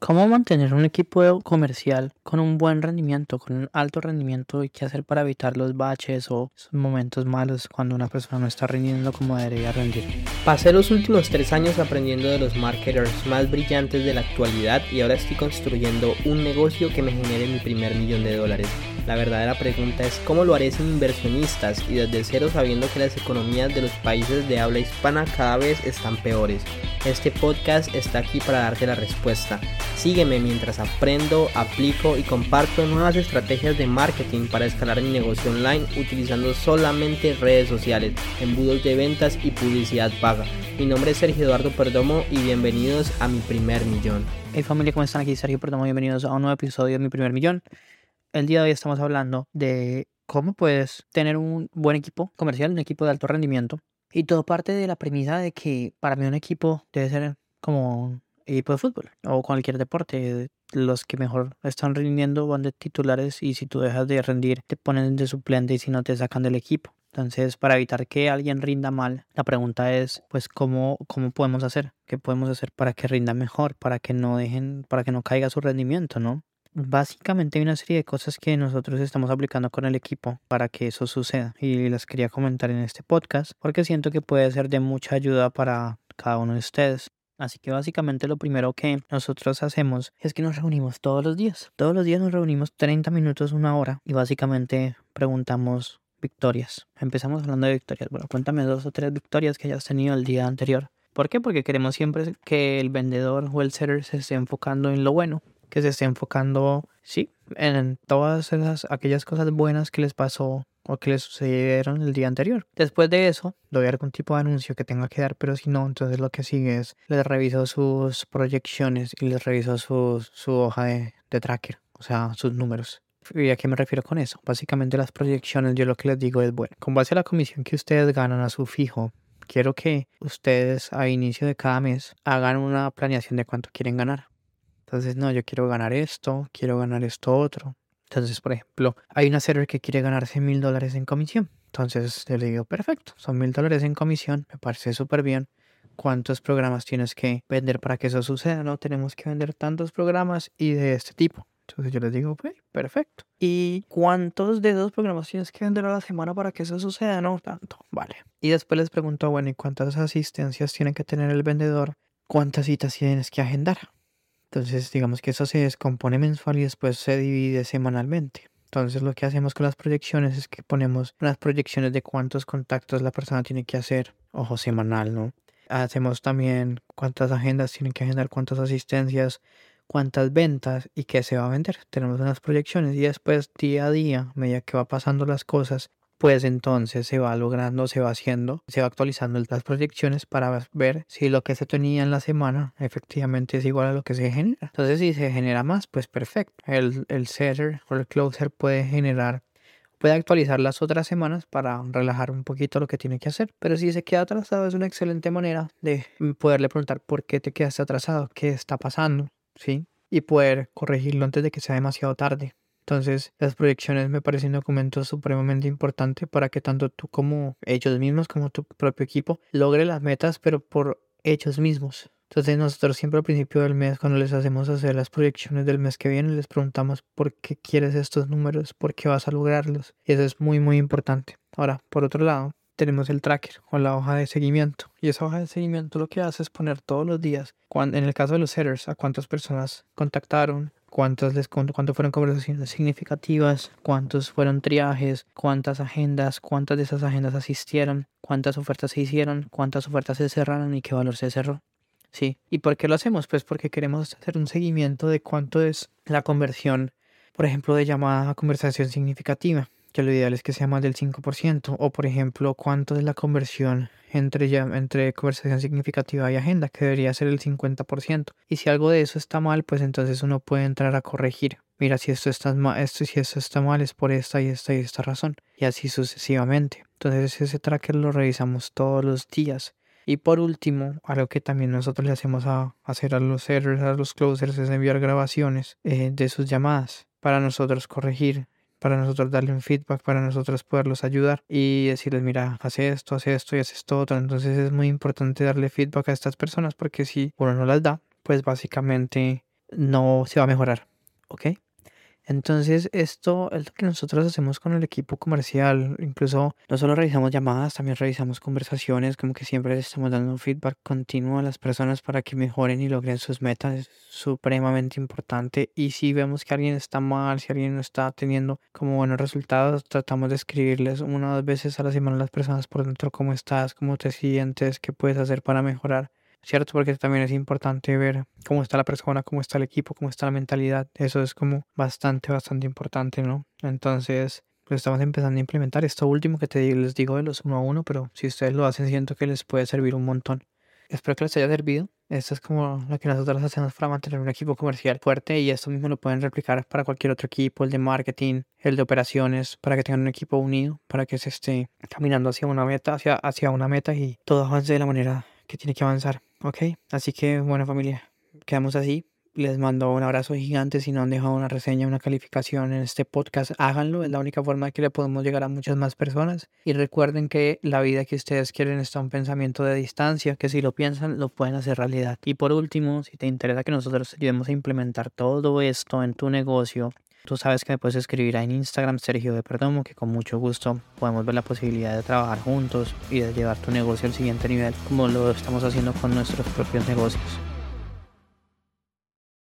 ¿Cómo mantener un equipo comercial con un buen rendimiento, con un alto rendimiento y qué hacer para evitar los baches o esos momentos malos cuando una persona no está rindiendo como debería rendir? Pasé los últimos tres años aprendiendo de los marketers más brillantes de la actualidad y ahora estoy construyendo un negocio que me genere mi primer millón de dólares. La verdadera pregunta es cómo lo haré sin inversionistas y desde cero sabiendo que las economías de los países de habla hispana cada vez están peores. Este podcast está aquí para darte la respuesta. Sígueme mientras aprendo, aplico y comparto nuevas estrategias de marketing para escalar mi negocio online utilizando solamente redes sociales, embudos de ventas y publicidad paga. Mi nombre es Sergio Eduardo Perdomo y bienvenidos a mi primer millón. Hey familia, ¿cómo están? Aquí Sergio Perdomo, bienvenidos a un nuevo episodio de mi primer millón. El día de hoy estamos hablando de cómo puedes tener un buen equipo comercial, un equipo de alto rendimiento. Y todo parte de la premisa de que para mí un equipo debe ser como equipo de fútbol o cualquier deporte. Los que mejor están rindiendo van de titulares y si tú dejas de rendir te ponen de suplente y si no te sacan del equipo. Entonces, para evitar que alguien rinda mal, la pregunta es, pues, ¿cómo, cómo podemos hacer? ¿Qué podemos hacer para que rinda mejor? Para que no dejen, para que no caiga su rendimiento, ¿no? Básicamente hay una serie de cosas que nosotros estamos aplicando con el equipo para que eso suceda y las quería comentar en este podcast porque siento que puede ser de mucha ayuda para cada uno de ustedes. Así que básicamente lo primero que nosotros hacemos es que nos reunimos todos los días. Todos los días nos reunimos 30 minutos, una hora y básicamente preguntamos victorias. Empezamos hablando de victorias. Bueno, cuéntame dos o tres victorias que hayas tenido el día anterior. ¿Por qué? Porque queremos siempre que el vendedor o el seller se esté enfocando en lo bueno, que se esté enfocando, sí, en todas esas, aquellas cosas buenas que les pasó o que les sucedieron el día anterior. Después de eso, doy algún tipo de anuncio que tenga que dar, pero si no, entonces lo que sigue es les reviso sus proyecciones y les reviso su, su hoja de, de tracker, o sea, sus números. ¿Y a qué me refiero con eso? Básicamente las proyecciones, yo lo que les digo es, bueno, con base a la comisión que ustedes ganan a su fijo, quiero que ustedes a inicio de cada mes hagan una planeación de cuánto quieren ganar. Entonces, no, yo quiero ganar esto, quiero ganar esto otro. Entonces, por ejemplo, hay una server que quiere ganarse mil dólares en comisión. Entonces, le digo, perfecto, son mil dólares en comisión, me parece súper bien. ¿Cuántos programas tienes que vender para que eso suceda? No, tenemos que vender tantos programas y de este tipo. Entonces yo les digo, perfecto. ¿Y cuántos de esos programas tienes que vender a la semana para que eso suceda? No tanto, vale. Y después les pregunto, bueno, ¿y cuántas asistencias tiene que tener el vendedor? ¿Cuántas citas tienes que agendar? Entonces, digamos que eso se descompone mensual y después se divide semanalmente. Entonces, lo que hacemos con las proyecciones es que ponemos unas proyecciones de cuántos contactos la persona tiene que hacer, ojo, semanal, ¿no? Hacemos también cuántas agendas tienen que agendar, cuántas asistencias, cuántas ventas y qué se va a vender. Tenemos unas proyecciones y después, día a día, a medida que va pasando las cosas, pues entonces se va logrando, se va haciendo, se va actualizando las proyecciones para ver si lo que se tenía en la semana efectivamente es igual a lo que se genera. Entonces si se genera más, pues perfecto. El, el setter o el closer puede generar puede actualizar las otras semanas para relajar un poquito lo que tiene que hacer. Pero si se queda atrasado es una excelente manera de poderle preguntar por qué te quedaste atrasado, qué está pasando, ¿sí? Y poder corregirlo antes de que sea demasiado tarde. Entonces, las proyecciones me parecen un documento supremamente importante para que tanto tú como ellos mismos, como tu propio equipo, logre las metas, pero por ellos mismos. Entonces nosotros siempre al principio del mes, cuando les hacemos hacer las proyecciones del mes que viene, les preguntamos por qué quieres estos números, por qué vas a lograrlos. Y eso es muy, muy importante. Ahora, por otro lado, tenemos el tracker o la hoja de seguimiento. Y esa hoja de seguimiento lo que hace es poner todos los días, en el caso de los setters, a cuántas personas contactaron, cuántas les cuánto fueron conversaciones significativas, cuántos fueron triajes, cuántas agendas, cuántas de esas agendas asistieron, cuántas ofertas se hicieron, cuántas ofertas se cerraron y qué valor se cerró. Sí, ¿y por qué lo hacemos? Pues porque queremos hacer un seguimiento de cuánto es la conversión, por ejemplo, de llamada a conversación significativa que lo ideal es que sea más del 5%, o por ejemplo, cuánto es la conversión entre, ya, entre conversación significativa y agenda, que debería ser el 50%. Y si algo de eso está mal, pues entonces uno puede entrar a corregir. Mira, si esto está mal, esto si esto está mal es por esta y esta y esta razón, y así sucesivamente. Entonces ese tracker lo revisamos todos los días. Y por último, algo que también nosotros le hacemos a hacer a los servers, a los closers, es enviar grabaciones eh, de sus llamadas para nosotros corregir para nosotros darle un feedback, para nosotros poderlos ayudar y decirles, mira, hace esto, hace esto y hace esto otro. Entonces es muy importante darle feedback a estas personas porque si uno no las da, pues básicamente no se va a mejorar. ¿Ok? Entonces, esto es lo que nosotros hacemos con el equipo comercial. Incluso no solo revisamos llamadas, también revisamos conversaciones, como que siempre les estamos dando un feedback continuo a las personas para que mejoren y logren sus metas. Es supremamente importante. Y si vemos que alguien está mal, si alguien no está teniendo como buenos resultados, tratamos de escribirles una o dos veces a la semana a las personas por dentro cómo estás, cómo te sientes, qué puedes hacer para mejorar. ¿Cierto? Porque también es importante ver cómo está la persona, cómo está el equipo, cómo está la mentalidad. Eso es como bastante, bastante importante, ¿no? Entonces, pues estamos empezando a implementar esto último que te les digo de los uno a uno, pero si ustedes lo hacen, siento que les puede servir un montón. Espero que les haya servido. Esto es como lo que nosotros hacemos para mantener un equipo comercial fuerte y esto mismo lo pueden replicar para cualquier otro equipo, el de marketing, el de operaciones, para que tengan un equipo unido, para que se esté caminando hacia una meta, hacia, hacia una meta y todo avance de la manera que tiene que avanzar. Ok, así que bueno familia, quedamos así. Les mando un abrazo gigante. Si no han dejado una reseña, una calificación en este podcast, háganlo. Es la única forma que le podemos llegar a muchas más personas. Y recuerden que la vida que ustedes quieren está un pensamiento de distancia, que si lo piensan, lo pueden hacer realidad. Y por último, si te interesa que nosotros ayudemos a implementar todo esto en tu negocio, Tú sabes que me puedes escribir en Instagram Sergio de Perdomo, que con mucho gusto podemos ver la posibilidad de trabajar juntos y de llevar tu negocio al siguiente nivel, como lo estamos haciendo con nuestros propios negocios.